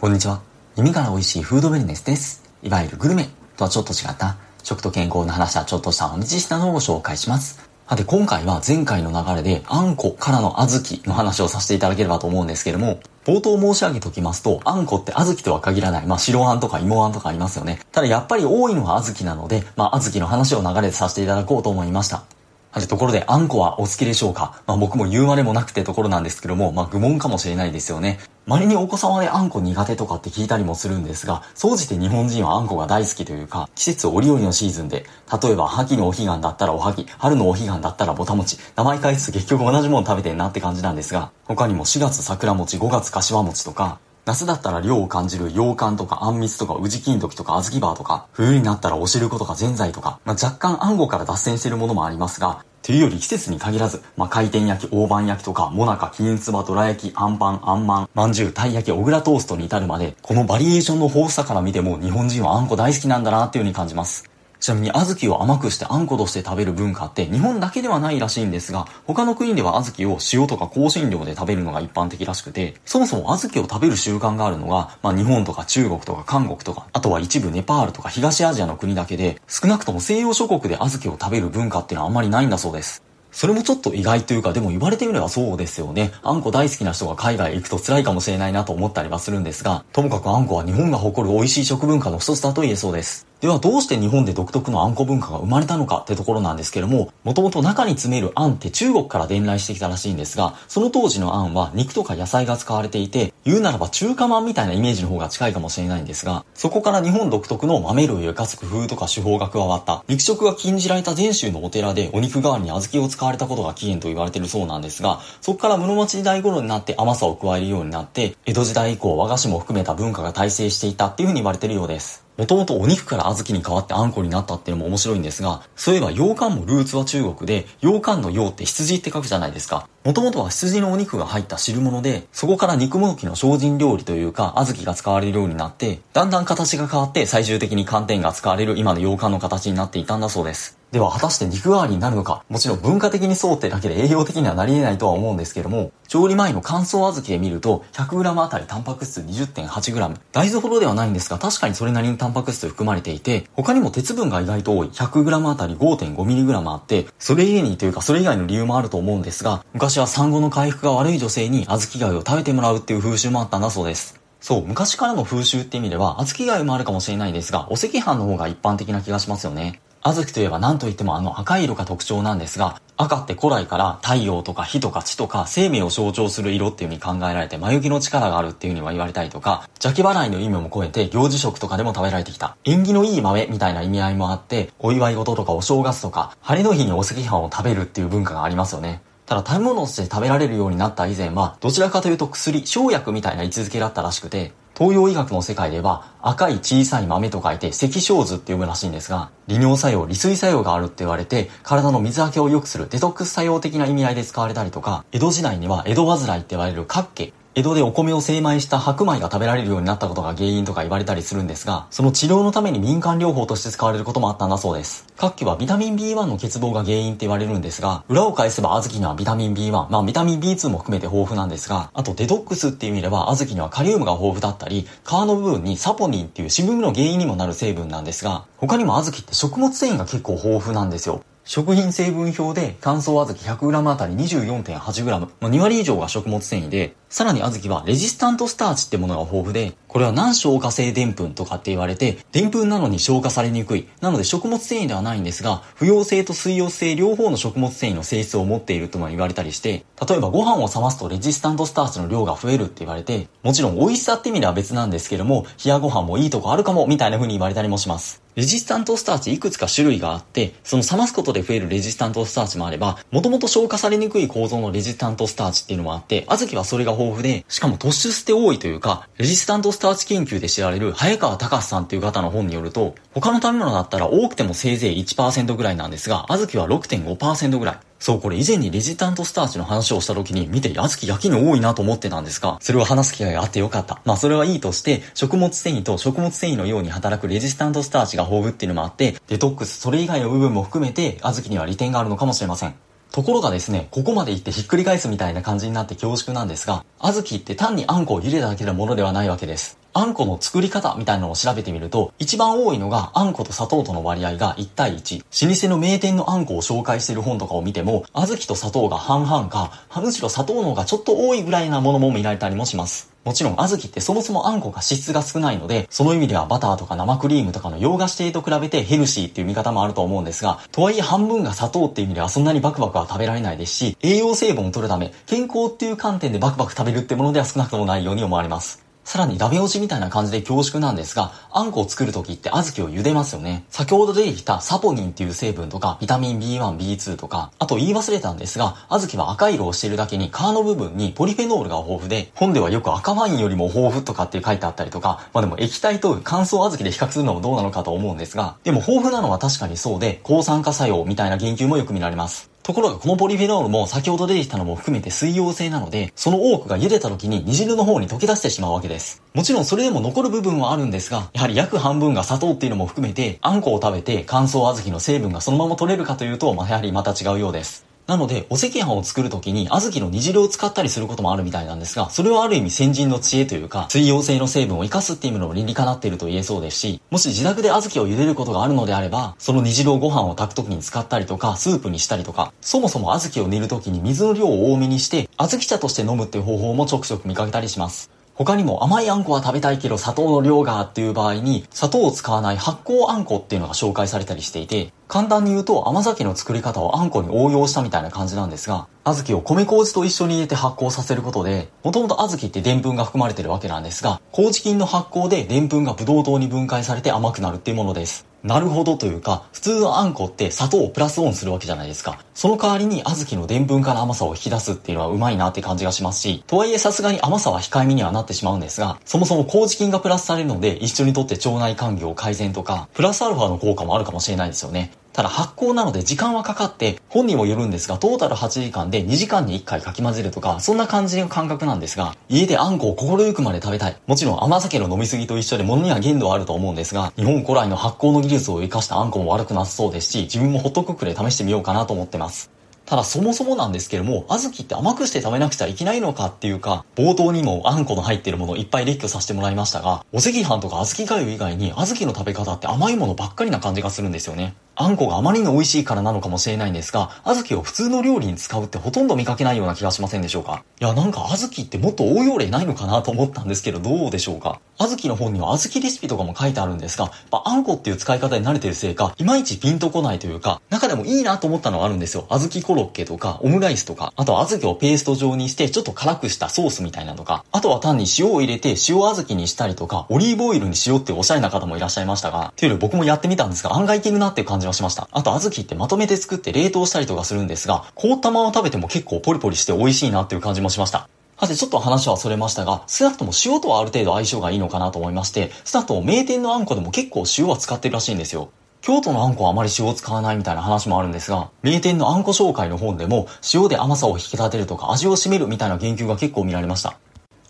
こんにちは。耳から美味しいフードウェルネスです。いわゆるグルメとはちょっと違った食と健康の話はちょっとしたお日したのをご紹介します。さて今回は前回の流れであんこからの小豆の話をさせていただければと思うんですけども、冒頭申し上げておきますと、あんこって小豆とは限らない。まあ白あんとか芋あんとかありますよね。ただやっぱり多いのは小豆なので、まあ小豆の話を流れでさせていただこうと思いました。はい、ところで、あんこはお好きでしょうか？まあ僕も言うまでもなくてところなんですけども、まあ愚問かもしれないですよね。稀にお子様であんこ苦手とかって聞いたりもするんですが、総じて日本人はあんこが大好きというか、季節折々のシーズンで、例えば秋のお彼岸だったらおはぎ、春のお彼岸だったらぼたもち、名前返すと結局同じもの食べてんなって感じなんですが、他にも4月桜餅、5月柏餅とか、夏だったら涼を感じる羊羹とかあんみつとか宇治金時とか小豆バーとか、冬になったらお汁粉とかぜんざいとか、まあ、若干あんこから脱線しているものもありますが、というより季節に限らず、まあ、回転焼き、大判焼きとか、もなか、金つば、どら焼き、あんパン、あんまん、まんじゅう、たい焼き、小倉トーストに至るまで、このバリエーションの豊富さから見ても、日本人はあんこ大好きなんだなっていう風に感じます。ちなみに小豆を甘くしてあんことして食べる文化って日本だけではないらしいんですが、他の国では小豆を塩とか香辛料で食べるのが一般的らしくて、そもそも小豆を食べる習慣があるのが、まあ日本とか中国とか韓国とか、あとは一部ネパールとか東アジアの国だけで、少なくとも西洋諸国で小豆を食べる文化っていうのはあんまりないんだそうです。それもちょっと意外というか、でも言われてみればそうですよね。あんこ大好きな人が海外行くと辛いかもしれないなと思ったりはするんですが、ともかくあんこは日本が誇る美味しい食文化の一つだと言えそうです。ではどうして日本で独特のあんこ文化が生まれたのかってところなんですけれども、もともと中に詰めるあんって中国から伝来してきたらしいんですが、その当時のあんは肉とか野菜が使われていて、言うならば中華まんみたいなイメージの方が近いかもしれないんですが、そこから日本独特の豆類を生かす工夫とか手法が加わった、肉食が禁じられた全州のお寺でお肉代わりに小豆を使われたことが起源と言われているそうなんですが、そこから室町時代頃になって甘さを加えるようになって、江戸時代以降和菓子も含めた文化が大成していたっていうふうに言われているようです。もともとお肉から小豆に変わってあんこになったっていうのも面白いんですが、そういえば羊羹もルーツは中国で、羊羹の羊って羊って書くじゃないですか。もともとは羊のお肉が入った汁物で、そこから肉もどきの精進料理というか、小豆が使われるようになって、だんだん形が変わって最終的に寒天が使われる今の羊羹の形になっていたんだそうです。では果たして肉代わりになるのか？もちろん文化的にそうってだけで栄養的にはなり得ないとは思うんですけども、調理前の乾燥小豆で見ると 100g あたりタンパク質 20.8g。大豆ほどではないんですが確かにそれなりにタンパク質含まれていて、他にも鉄分が意外と多い 100g あたり 5.5mg あって、それ以外にというかそれ以外の理由もあると思うんですが、昔は産後の回復が悪い女性に小豆貝を食べてもらうっていう風習もあったんだそうです。そう、昔からの風習って意味では、小豆貝もあるかもしれないですが、お赤飯の方が一般的な気がしますよね。小豆といえば何と言ってもあの赤い色が特徴なんですが、赤って古来から太陽とか火とか地とか生命を象徴する色っていう風に考えられて眉毛の力があるっていう風には言われたりとか、邪気払いの意味も超えて行事食とかでも食べられてきた。縁起のいい豆みたいな意味合いもあって、お祝い事とかお正月とか、晴れの日にお赤飯を食べるっていう文化がありますよね。ただ食べ物として食べられるようになった以前は、どちらかというと薬、生薬みたいな位置づけだったらしくて、東洋医学の世界では赤い小さい豆と書いて赤小図って読むらしいんですが、利尿作用、利水作用があるって言われて、体の水はけを良くするデトックス作用的な意味合いで使われたりとか、江戸時代には江戸患いって言われる角家、江戸でお米を精米した白米が食べられるようになったことが原因とか言われたりするんですが、その治療のために民間療法として使われることもあったんだそうです。各期はビタミン B1 の欠乏が原因って言われるんですが、裏を返せば小豆にはビタミン B1、まあビタミン B2 も含めて豊富なんですが、あとデトックスっていう意味では小豆にはカリウムが豊富だったり、皮の部分にサポニンっていう渋みの原因にもなる成分なんですが、他にも小豆って食物繊維が結構豊富なんですよ。食品成分表で乾燥小豆 100g あたり 24.8g、まあ、2割以上が食物繊維で、さらに小豆はレジスタントスターチってものが豊富で、これは難消化性澱粉とかって言われて、澱粉なのに消化されにくい。なので食物繊維ではないんですが、不溶性と水溶性両方の食物繊維の性質を持っているとも言われたりして、例えばご飯を冷ますとレジスタントスターチの量が増えるって言われて、もちろん美味しさって意味では別なんですけども、冷やご飯もいいとこあるかもみたいな風に言われたりもします。レジスタントスターチいくつか種類があって、その冷ますことで増えるレジスタントスターチもあれば、もともと消化されにくい構造のレジスタントスターチっていうのもあって、小豆はそれが豊富で、しかも突出して多いというか、レジスタントスターチ研究で知られる早川隆さんっていう方の本によると、他の食べ物だったら多くてもせいぜい1%ぐらいなんですが、小豆は6.5%ぐらい。そう、これ以前にレジスタントスターチの話をした時に見て、小豆やきに多いなと思ってたんですが、それを話す機会があってよかった。まあそれはいいとして、食物繊維と食物繊維のように働くレジスタントスターチが豊富っていうのもあって、デトックス、それ以外の部分も含めて、小豆には利点があるのかもしれません。ところがですね、ここまで言ってひっくり返すみたいな感じになって恐縮なんですが、小豆って単にあんこを茹でただけのものではないわけです。あんこの作り方みたいなのを調べてみると、一番多いのがあんこと砂糖との割合が1対1。老舗の名店のあんこを紹介している本とかを見ても、小豆と砂糖が半々か、むしろ砂糖の方がちょっと多いぐらいなものも見られたりもします。もちろん小豆ってそもそもあんこが脂質が少ないので、その意味ではバターとか生クリームとかの洋菓子系と比べてヘルシーっていう見方もあると思うんですが、とはいえ半分が砂糖っていう意味ではそんなにバクバクは食べられないですし、栄養成分を取るため、健康っていう観点でバクバク食べるってものでは少なくともないように思われます。さらにダメ押しみたいな感じで恐縮なんですが、あんこを作るときって小豆を茹でますよね。先ほど出てきたサポニンっていう成分とか、ビタミン B1、B2 とか、あと言い忘れたんですが、小豆は赤色をしているだけに皮の部分にポリフェノールが豊富で、本ではよく赤ワインよりも豊富とかって書いてあったりとか、まあでも液体と乾燥小豆で比較するのもどうなのかと思うんですが、でも豊富なのは確かにそうで、抗酸化作用みたいな言及もよく見られます。ところがこのポリフェノールも先ほど出てきたのも含めて水溶性なので、その多くが茹でた時に煮汁の方に溶け出してしまうわけです。もちろんそれでも残る部分はあるんですが、やはり約半分が砂糖っていうのも含めて、あんこを食べて乾燥小豆の成分がそのまま取れるかというと、まあ、やはりまた違うようです。なので、お赤飯を作るときに、小豆の煮汁を使ったりすることもあるみたいなんですが、それはある意味先人の知恵というか、水溶性の成分を活かすっていうのも理にかなっていると言えそうですし、もし自宅で小豆を茹でることがあるのであれば、その煮汁をご飯を炊くときに使ったりとか、スープにしたりとか、そもそも小豆を煮るときに水の量を多めにして、小豆茶として飲むっていう方法もちょくちょく見かけたりします。他にも甘いあんこは食べたいけど砂糖の量がっていう場合に砂糖を使わない発酵あんこっていうのが紹介されたりしていて簡単に言うと甘酒の作り方をあんこに応用したみたいな感じなんですが小豆を米麹と一緒に入れて発酵させることでもともと小豆ってでんぷんが含まれてるわけなんですが麹菌の発酵ででんぷんがブドウ糖に分解されて甘くなるっていうものです。なるほどというか、普通のあんこって砂糖をプラスオンするわけじゃないですか。その代わりに小豆の澱粉から甘さを引き出すっていうのはうまいなって感じがしますし、とはいえさすがに甘さは控えめにはなってしまうんですが、そもそも麹菌がプラスされるので一緒にとって腸内環境改善とか、プラスアルファの効果もあるかもしれないですよね。ただ発酵なので時間はかかって、本にもよるんですが、トータル8時間で2時間に1回かき混ぜるとか、そんな感じの感覚なんですが、家であんこを心ゆくまで食べたい。もちろん甘酒の飲みすぎと一緒で物には限度はあると思うんですが、日本古来の発酵の技術を活かしたあんこも悪くなさそうですし、自分もホットクックで試してみようかなと思ってます。ただそもそもなんですけども、小豆って甘くして食べなくちゃいけないのかっていうか、冒頭にもあんこの入ってるものいっぱい列挙させてもらいましたが、お赤飯とか小豆粥以外に小豆の食べ方って甘いものばっかりな感じがするんですよね。あんこがあまりに美味しいからなのかもしれないんですが、小豆を普通の料理に使うってほとんど見かけないような気がしませんでしょうか？いや、なんか小豆ってもっと応用例ないのかなと思ったんですけど、どうでしょうか？小豆の本には小豆レシピとかも書いてあるんですが、まあんこっていう使い方に慣れてるせいか、いまいちピンとこないというか、中でもいいなと思ったのはあるんですよ。小豆コロッケとか、オムライスとか、あとは小豆をペースト状にしてちょっと辛くしたソースみたいなとか、あとは単に塩を入れて塩小豆にしたりとか、オリーブオイルに塩っておしゃれな方もいらっしゃいましたが、というより僕もやってみたんですが、案外いけるなっていう感じしました。あと小豆ってまとめて作って冷凍したりとかするんですが、凍ったまま食べても結構ポリポリして美味しいなっていう感じもしました。さてちょっと話はそれましたが、少なくとも塩とはある程度相性がいいのかなと思いまして、少なくとも名店のあんこでも結構塩は使ってるらしいんですよ。京都のあんこはあまり塩を使わないみたいな話もあるんですが、名店のあんこ紹介の本でも塩で甘さを引き立てるとか味を占めるみたいな言及が結構見られました。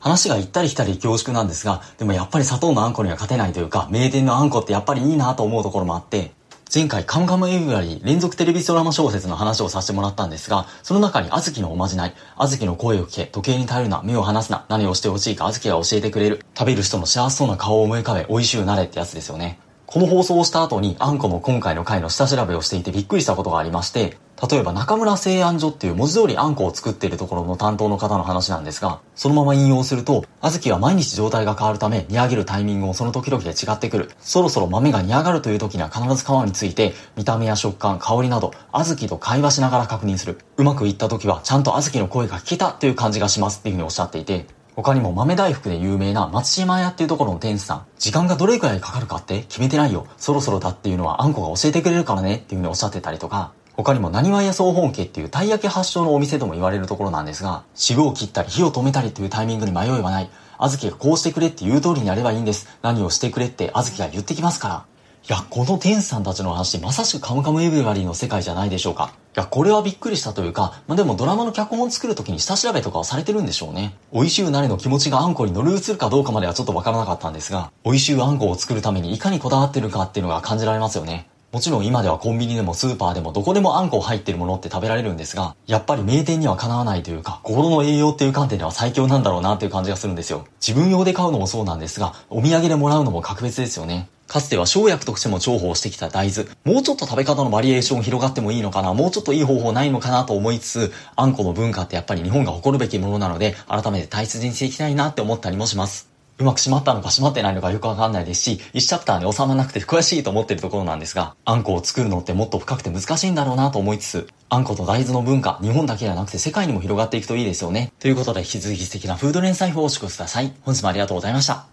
話が行ったり来たり恐縮なんですが、でもやっぱり砂糖のあんこには勝てないというか、名店のあんこってやっぱりいいなと思うところもあって、前回カムカムエヴラリー連続テレビドラマ小説の話をさせてもらったんですが、その中にあずきのおまじない、あずきの声を聞け、時計に頼るな、目を離すな、何をしてほしいかあずきが教えてくれる、食べる人の幸せそうな顔を思い浮かべ、美味しゅうなれってやつですよね。この放送をした後にあんこも今回の回の下調べをしていてびっくりしたことがありまして、例えば中村製案所っていう文字通りあんこを作っているところの担当の方の話なんですが、そのまま引用すると、小豆は毎日状態が変わるため煮上げるタイミングもその時々で違ってくる。そろそろ豆が煮上がるという時には必ず皮について、見た目や食感、香りなど、小豆と会話しながら確認する。うまくいった時はちゃんと小豆の声が聞けたという感じがしますっていうふうにおっしゃっていて、他にも豆大福で有名な松島屋っていうところの店主さん、時間がどれくらいかかるかって決めてないよ。そろそろだっていうのはあんこが教えてくれるからねっていうふうにおっしゃってたりとか、他にも何わ屋総本家っていうたい焼き発祥のお店とも言われるところなんですが、塩を切ったり火を止めたりというタイミングに迷いはない。小豆がこうしてくれって言う通りにやればいいんです。何をしてくれって小豆が言ってきますから。いや、この店主さんたちの話、まさしくカムカムエブリバリーの世界じゃないでしょうか。いや、これはびっくりしたというか、まあ、でもドラマの脚本を作るときに下調べとかはされてるんでしょうね。美味しゅうなれの気持ちがあんこに乗り移るかどうかまではちょっとわからなかったんですが、美味しゅうあんこを作るためにいかにこだわってるかっていうのが感じられますよね。もちろん今ではコンビニでもスーパーでもどこでもあんこ入ってるものって食べられるんですが、やっぱり名店にはかなわないというか、心の栄養っていう観点では最強なんだろうなっていう感じがするんですよ。自分用で買うのもそうなんですが、お土産でもらうのも格別ですよね。かつては生薬としても重宝してきた大豆。もうちょっと食べ方のバリエーション広がってもいいのかな、もうちょっといい方法ないのかなと思いつつ、あんこの文化ってやっぱり日本が誇るべきものなので、改めて大切にしていきたいなって思ったりもします。うまく閉まったのか閉まってないのかよくわかんないですし、1チャプターに収まらなくて悔しいと思ってるところなんですが、あんこを作るのってもっと深くて難しいんだろうなと思いつつ、あんこと大豆の文化、日本だけではなくて世界にも広がっていくといいですよね。ということで引き続き素敵なフード連載法をお祝しください。本日もありがとうございました。